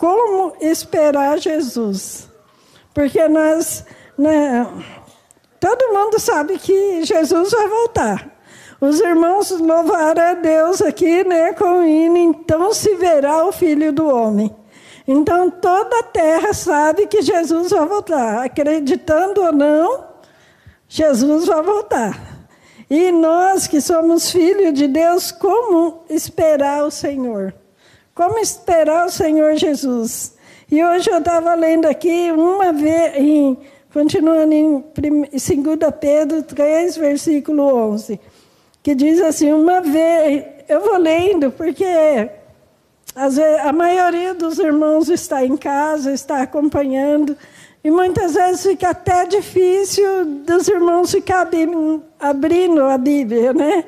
como esperar Jesus. Porque nós, né, todo mundo sabe que Jesus vai voltar. Os irmãos louvaram a Deus aqui, né, com o hino, então se verá o Filho do Homem. Então toda a terra sabe que Jesus vai voltar, acreditando ou não, Jesus vai voltar. E nós que somos filhos de Deus, como esperar o Senhor? Como esperar o Senhor Jesus? E hoje eu estava lendo aqui uma vez, em, continuando em 2 Pedro 3, versículo 11, que diz assim: Uma vez, eu vou lendo, porque vezes, a maioria dos irmãos está em casa, está acompanhando, e muitas vezes fica até difícil dos irmãos ficarem abrindo a Bíblia, né?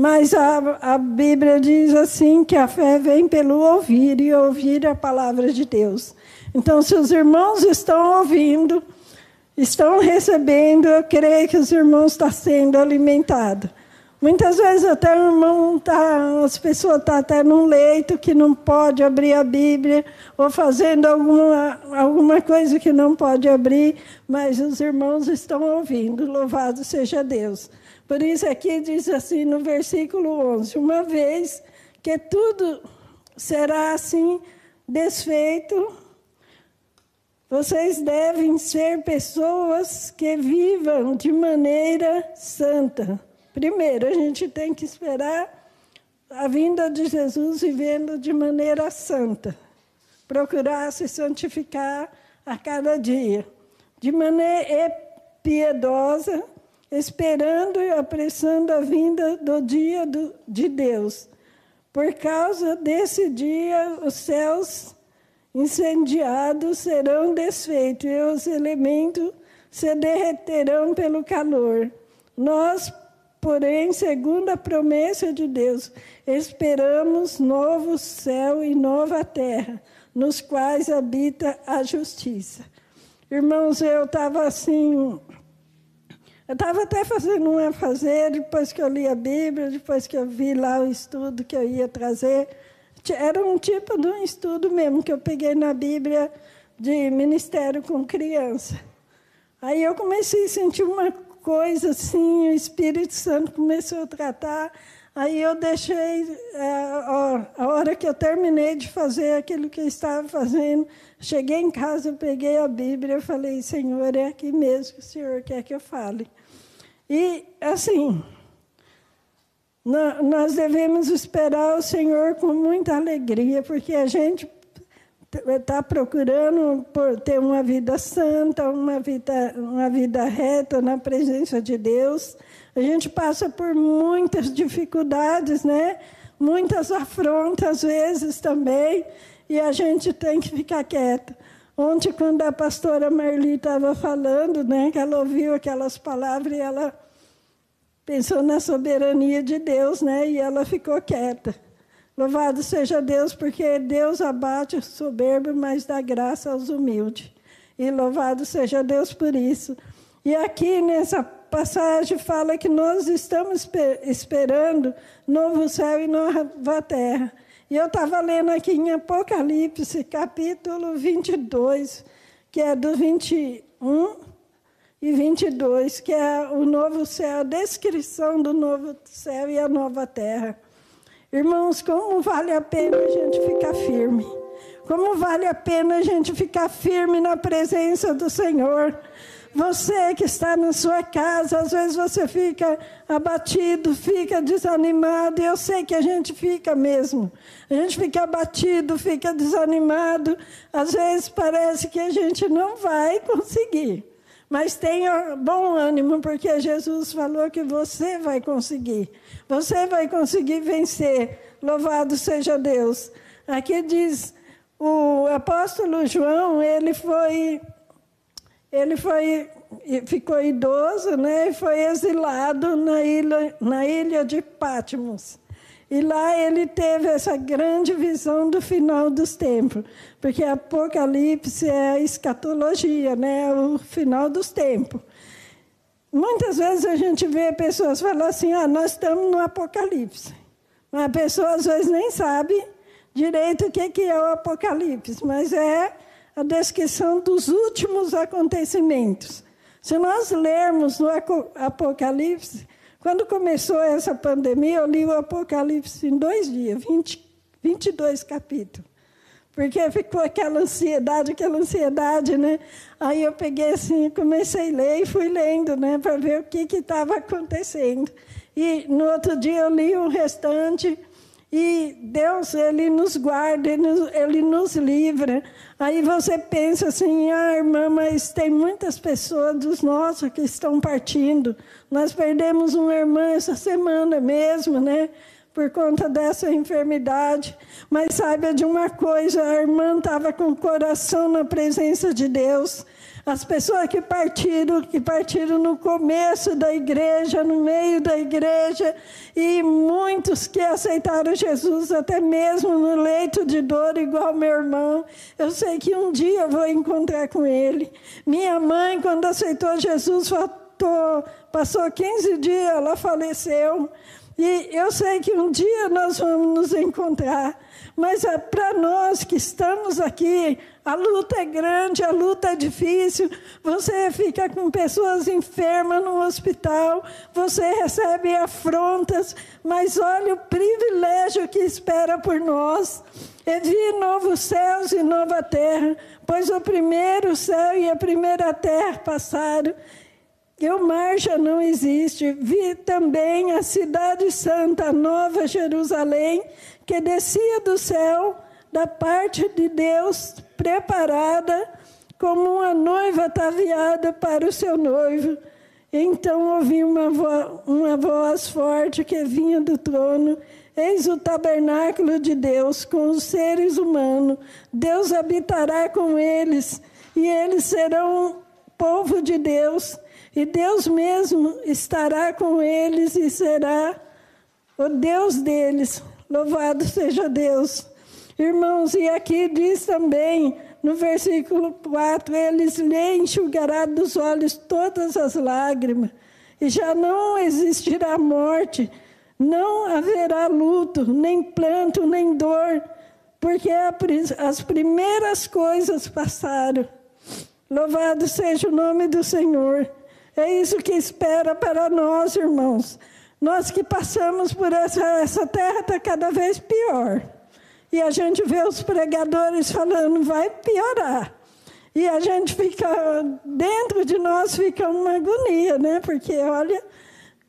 Mas a, a Bíblia diz assim que a fé vem pelo ouvir e ouvir a palavra de Deus. Então, se os irmãos estão ouvindo, estão recebendo, eu creio que os irmãos estão sendo alimentados. Muitas vezes até o irmão tá, as pessoas estão tá até num leito que não pode abrir a Bíblia, ou fazendo alguma, alguma coisa que não pode abrir, mas os irmãos estão ouvindo. Louvado seja Deus. Por isso aqui diz assim no versículo 11: Uma vez que tudo será assim desfeito, vocês devem ser pessoas que vivam de maneira santa. Primeiro, a gente tem que esperar a vinda de Jesus vivendo de maneira santa. Procurar se santificar a cada dia, de maneira piedosa, esperando e apressando a vinda do dia do, de Deus. Por causa desse dia, os céus incendiados serão desfeitos e os elementos se derreterão pelo calor. Nós, porém, segundo a promessa de Deus, esperamos novo céu e nova terra, nos quais habita a justiça. Irmãos, eu estava assim eu estava até fazendo um a fazer, depois que eu li a Bíblia, depois que eu vi lá o estudo que eu ia trazer. Era um tipo de um estudo mesmo que eu peguei na Bíblia de ministério com criança. Aí eu comecei a sentir uma coisa assim, o Espírito Santo começou a tratar. Aí eu deixei, é, a hora que eu terminei de fazer aquilo que eu estava fazendo, cheguei em casa, peguei a Bíblia e falei, Senhor, é aqui mesmo que o Senhor quer que eu fale. E, assim, nós devemos esperar o Senhor com muita alegria, porque a gente está procurando por ter uma vida santa, uma vida, uma vida reta na presença de Deus. A gente passa por muitas dificuldades, né? muitas afrontas, às vezes também, e a gente tem que ficar quieto. Ontem, quando a pastora Marli estava falando, né, que ela ouviu aquelas palavras e ela pensou na soberania de Deus, né, e ela ficou quieta. Louvado seja Deus, porque Deus abate o soberbo, mas dá graça aos humildes. E louvado seja Deus por isso. E aqui nessa passagem fala que nós estamos esperando novo céu e nova terra. E eu estava lendo aqui em Apocalipse, capítulo 22, que é do 21 e 22, que é o novo céu, a descrição do novo céu e a nova terra. Irmãos, como vale a pena a gente ficar firme? Como vale a pena a gente ficar firme na presença do Senhor? Você que está na sua casa, às vezes você fica abatido, fica desanimado, e eu sei que a gente fica mesmo. A gente fica abatido, fica desanimado, às vezes parece que a gente não vai conseguir. Mas tenha bom ânimo, porque Jesus falou que você vai conseguir. Você vai conseguir vencer. Louvado seja Deus. Aqui diz o apóstolo João, ele foi ele foi, ficou idoso né, e foi exilado na ilha, na ilha de Patmos. E lá ele teve essa grande visão do final dos tempos, porque Apocalipse é a escatologia, né, o final dos tempos. Muitas vezes a gente vê pessoas falar assim: ah, nós estamos no Apocalipse. Mas a pessoa às vezes nem sabe direito o que é o Apocalipse, mas é a descrição dos últimos acontecimentos. Se nós lermos no Apocalipse, quando começou essa pandemia, eu li o Apocalipse em dois dias, 20, 22 capítulos. Porque ficou aquela ansiedade, aquela ansiedade, né? Aí eu peguei assim, comecei a ler e fui lendo, né? Para ver o que estava acontecendo. E no outro dia eu li o restante e Deus, Ele nos guarda, Ele nos, ele nos livra. Aí você pensa assim, ah, irmã, mas tem muitas pessoas dos nossos que estão partindo. Nós perdemos uma irmã essa semana mesmo, né? Por conta dessa enfermidade. Mas saiba de uma coisa, a irmã estava com o coração na presença de Deus. As pessoas que partiram, que partiram no começo da igreja, no meio da igreja, e muitos que aceitaram Jesus até mesmo no leito de dor, igual meu irmão. Eu sei que um dia eu vou encontrar com ele. Minha mãe, quando aceitou Jesus, faltou, passou 15 dias, ela faleceu. E eu sei que um dia nós vamos nos encontrar. Mas é para nós que estamos aqui, a luta é grande, a luta é difícil. Você fica com pessoas enfermas no hospital, você recebe afrontas, mas olha o privilégio que espera por nós. É vir novos céus e nova terra, pois o primeiro céu e a primeira terra passaram e o mar já não existe. Vi também a cidade santa, Nova Jerusalém, que descia do céu da parte de Deus, preparada como uma noiva ataviada para o seu noivo. Então ouvi uma, vo uma voz forte que vinha do trono. Eis o tabernáculo de Deus com os seres humanos. Deus habitará com eles e eles serão povo de Deus. E Deus mesmo estará com eles e será o Deus deles. Louvado seja Deus. Irmãos, e aqui diz também, no versículo 4, eles lhe enxugará dos olhos todas as lágrimas, e já não existirá morte, não haverá luto, nem planto, nem dor, porque as primeiras coisas passaram. Louvado seja o nome do Senhor. É isso que espera para nós, irmãos. Nós que passamos por essa, essa terra está cada vez pior. E a gente vê os pregadores falando, vai piorar. E a gente fica, dentro de nós fica uma agonia, né? Porque, olha,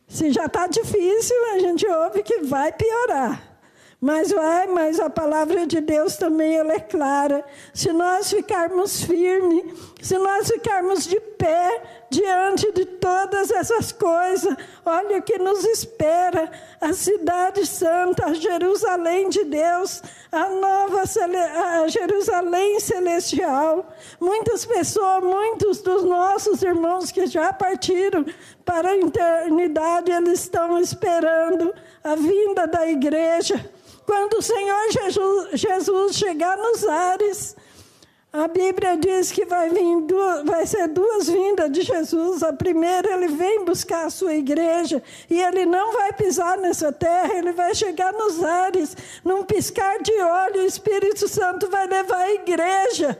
se já está difícil, a gente ouve que vai piorar. Mas vai, mas a palavra de Deus também ela é clara. Se nós ficarmos firmes, se nós ficarmos de pé diante de todas essas coisas, olha o que nos espera: a cidade santa, a Jerusalém de Deus, a nova a Jerusalém celestial. Muitas pessoas, muitos dos nossos irmãos que já partiram para a eternidade, eles estão esperando a vinda da igreja quando o Senhor Jesus, Jesus chegar nos ares, a Bíblia diz que vai, vir duas, vai ser duas vindas de Jesus. A primeira, ele vem buscar a sua igreja e ele não vai pisar nessa terra, ele vai chegar nos ares. Num piscar de olho, o Espírito Santo vai levar a igreja.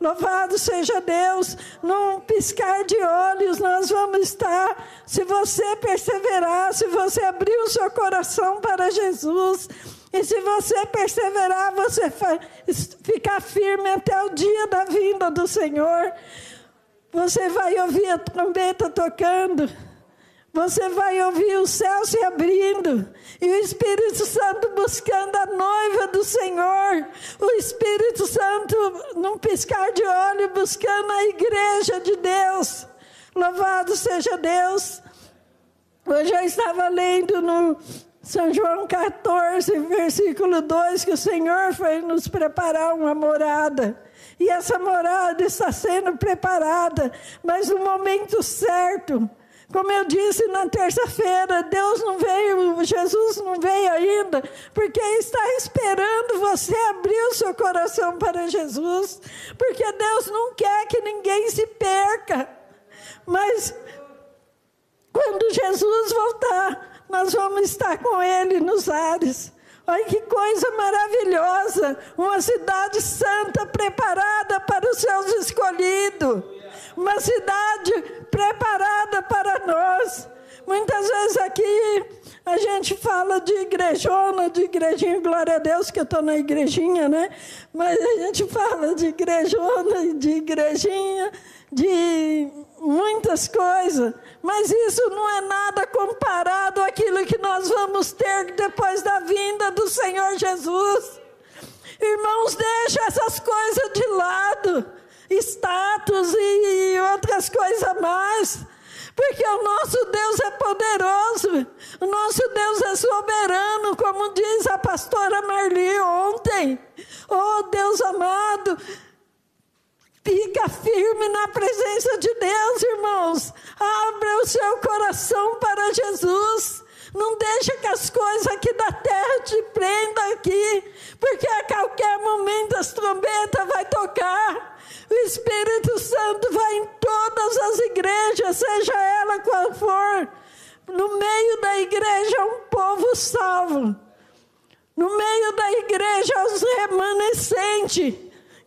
Louvado seja Deus, num piscar de olhos nós vamos estar. Se você perseverar, se você abrir o seu coração para Jesus, e se você perseverar, você ficar firme até o dia da vinda do Senhor, você vai ouvir a trombeta tocando. Você vai ouvir o céu se abrindo e o Espírito Santo buscando a noiva do Senhor. O Espírito Santo, num piscar de olho, buscando a igreja de Deus. Louvado seja Deus. Hoje eu estava lendo no são João 14, versículo 2, que o Senhor foi nos preparar uma morada. E essa morada está sendo preparada, mas no momento certo. Como eu disse na terça-feira, Deus não veio, Jesus não veio ainda, porque está esperando você abrir o seu coração para Jesus, porque Deus não quer que ninguém se perca. Mas quando Jesus voltar, nós vamos estar com Ele nos ares. Olha que coisa maravilhosa! Uma cidade santa preparada para os seus escolhidos. Uma cidade preparada para nós. Muitas vezes aqui a gente fala de igrejona, de igrejinha, glória a Deus que eu estou na igrejinha, né? Mas a gente fala de igrejona, de igrejinha, de muitas coisas. Mas isso não é nada comparado àquilo que nós vamos ter depois da vinda do Senhor Jesus. Irmãos, deixa essas coisas de lado, status e outras coisas mais. Porque o nosso Deus é poderoso, o nosso Deus é soberano, como diz a pastora Marli ontem. Oh Deus amado, Fica firme na presença de Deus, irmãos. Abra o seu coração para Jesus. Não deixe que as coisas aqui da terra te prendam aqui, porque a qualquer momento as trombetas vai tocar. O Espírito Santo vai em todas as igrejas, seja ela qual for. No meio da igreja, um povo salvo. No meio da igreja, os remanescentes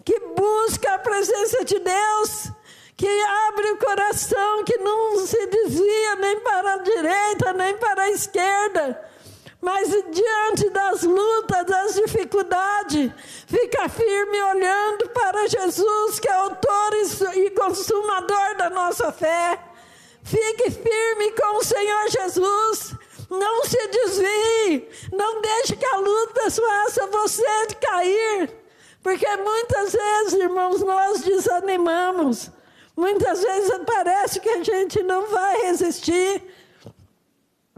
que busca a presença de Deus, que abre o coração, que não se desvia nem para a direita, nem para a esquerda. Mas diante das lutas, das dificuldades, fica firme olhando para Jesus, que é autor e consumador da nossa fé. Fique firme com o Senhor Jesus. Não se desvie. Não deixe que a luta faça você cair. Porque muitas vezes, irmãos, nós desanimamos. Muitas vezes parece que a gente não vai resistir.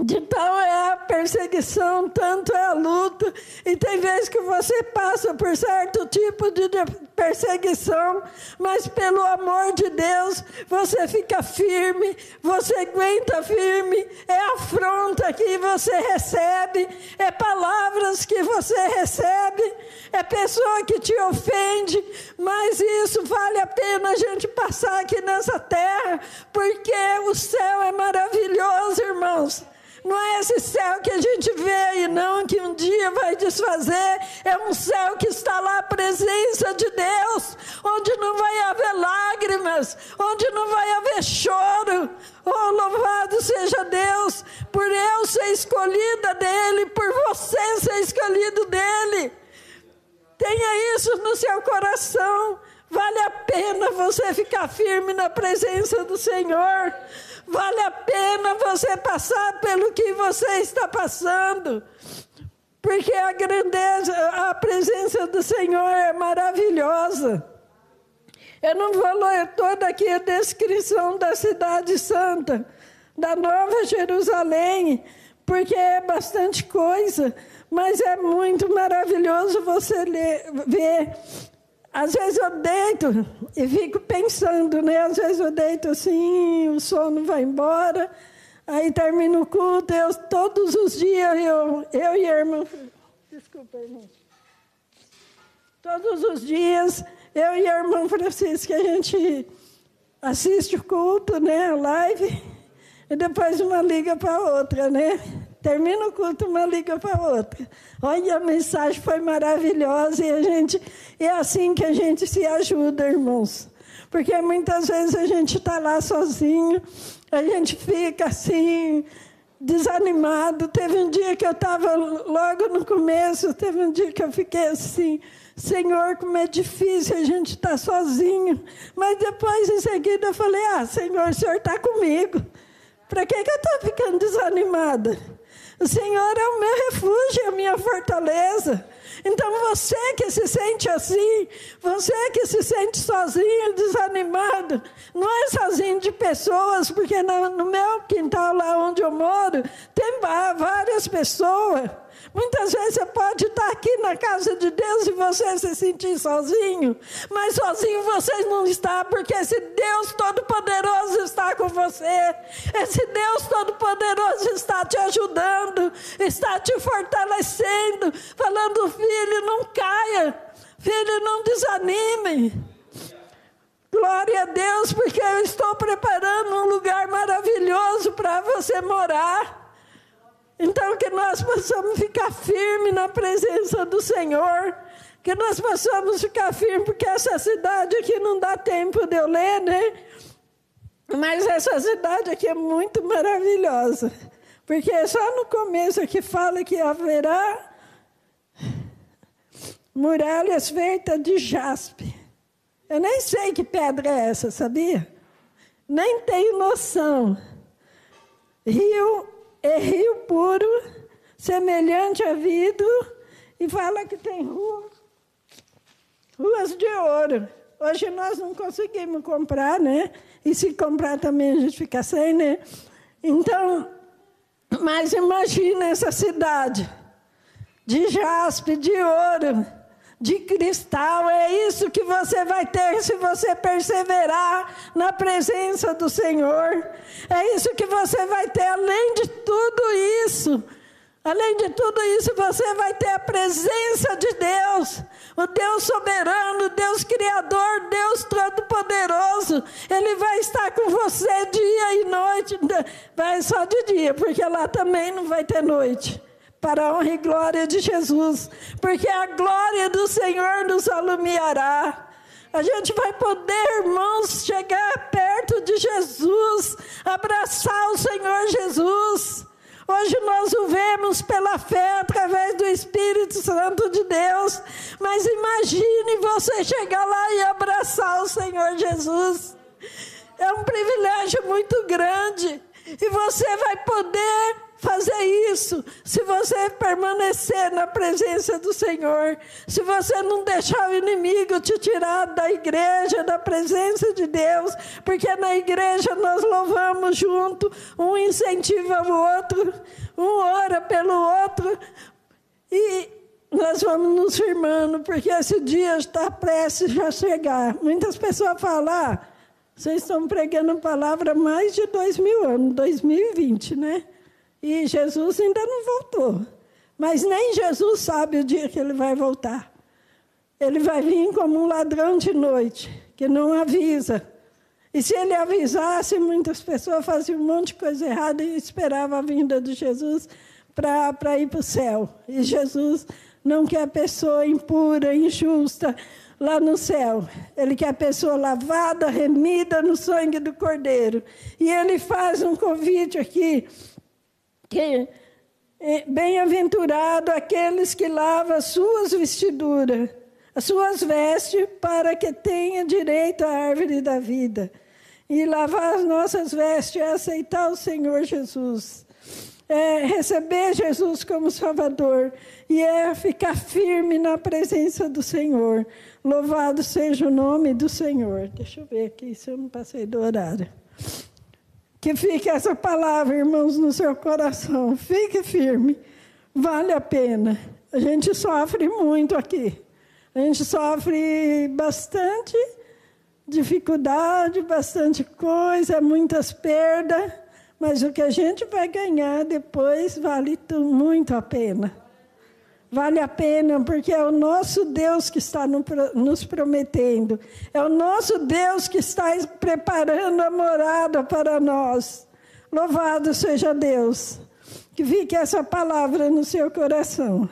De tal é a perseguição, tanto é a luta. E tem vezes que você passa por certo tipo de perseguição, mas pelo amor de Deus, você fica firme, você aguenta firme. É afronta que você recebe, é palavras que você recebe, é pessoa que te ofende, mas isso vale a pena a gente passar aqui nessa terra, porque o céu é maravilhoso, irmãos. Não é esse céu que a gente vê e não que um dia vai desfazer. É um céu que está lá a presença de Deus, onde não vai haver lágrimas, onde não vai haver choro. Oh, louvado seja Deus por eu ser escolhida dele, por você ser escolhido dele. Tenha isso no seu coração. Vale a pena você ficar firme na presença do Senhor. Vale a pena você passar pelo que você está passando. Porque a grandeza, a presença do Senhor é maravilhosa. Eu não vou ler toda aqui a descrição da cidade santa, da Nova Jerusalém, porque é bastante coisa, mas é muito maravilhoso você ler, ver às vezes eu deito e fico pensando, né? Às vezes eu deito assim, o sono vai embora, aí termina o culto, eu, todos os dias eu, eu e a irmã. Desculpa, irmão. Todos os dias, eu e a irmã Francisca, a gente assiste o culto, né? Live, e depois uma liga para a outra, né? Termina o culto, uma liga para a outra. Olha, a mensagem foi maravilhosa e a gente é assim que a gente se ajuda, irmãos. Porque muitas vezes a gente está lá sozinho, a gente fica assim, desanimado. Teve um dia que eu estava logo no começo, teve um dia que eu fiquei assim, Senhor, como é difícil a gente estar tá sozinho. Mas depois, em seguida, eu falei, ah, Senhor, o Senhor está comigo. Para que, que eu estou ficando desanimada? O Senhor é o meu refúgio, a minha fortaleza. Então você que se sente assim, você que se sente sozinho, desanimado, não é sozinho de pessoas, porque no, no meu quintal lá onde eu moro, tem várias pessoas. Muitas vezes você pode estar aqui na casa de Deus e você se sentir sozinho, mas sozinho você não está, porque esse Deus Todo-Poderoso está com você. Esse Deus Todo-Poderoso está te ajudando, está te fortalecendo, falando: filho, não caia, filho, não desanime. Glória a Deus, porque eu estou preparando um lugar maravilhoso para você morar. Então, que nós possamos ficar firmes na presença do Senhor, que nós possamos ficar firmes, porque essa cidade aqui não dá tempo de eu ler, né? Mas essa cidade aqui é muito maravilhosa, porque é só no começo que fala que haverá muralhas feitas de jaspe. Eu nem sei que pedra é essa, sabia? Nem tenho noção. Rio é rio puro, semelhante a vidro, e fala que tem ruas, ruas de ouro. Hoje nós não conseguimos comprar, né? E se comprar também a gente fica sem, né? Então, mas imagina essa cidade de jaspe, de ouro de cristal. É isso que você vai ter se você perseverar na presença do Senhor. É isso que você vai ter, além de tudo isso. Além de tudo isso, você vai ter a presença de Deus, o Deus soberano, Deus criador, Deus todo-poderoso. Ele vai estar com você dia e noite, vai só de dia, porque lá também não vai ter noite para a honra e glória de Jesus, porque a glória do Senhor nos alumiará. A gente vai poder, irmãos, chegar perto de Jesus, abraçar o Senhor Jesus. Hoje nós o vemos pela fé através do Espírito Santo de Deus, mas imagine você chegar lá e abraçar o Senhor Jesus. É um privilégio muito grande e você vai poder fazer isso se você permanecer na presença do Senhor, se você não deixar o inimigo te tirar da igreja, da presença de Deus, porque na igreja nós louvamos junto, um incentiva o outro, um ora pelo outro e nós vamos nos firmando, porque esse dia está prestes a chegar. Muitas pessoas falam, ah, vocês estão pregando palavra há mais de dois mil anos, 2020, né? E Jesus ainda não voltou. Mas nem Jesus sabe o dia que ele vai voltar. Ele vai vir como um ladrão de noite, que não avisa. E se ele avisasse, muitas pessoas faziam um monte de coisa errada e esperavam a vinda de Jesus para ir para o céu. E Jesus não quer pessoa impura, injusta lá no céu. Ele quer pessoa lavada, remida no sangue do Cordeiro. E ele faz um convite aqui que é, bem-aventurado aqueles que lavam as suas vestiduras, as suas vestes, para que tenha direito à árvore da vida. E lavar as nossas vestes é aceitar o Senhor Jesus. É receber Jesus como Salvador e é ficar firme na presença do Senhor. Louvado seja o nome do Senhor. Deixa eu ver aqui se eu não passei do horário. Que fique essa palavra, irmãos, no seu coração. Fique firme. Vale a pena. A gente sofre muito aqui. A gente sofre bastante dificuldade, bastante coisa, muitas perdas, mas o que a gente vai ganhar depois vale muito a pena. Vale a pena, porque é o nosso Deus que está nos prometendo, é o nosso Deus que está preparando a morada para nós. Louvado seja Deus. Que fique essa palavra no seu coração.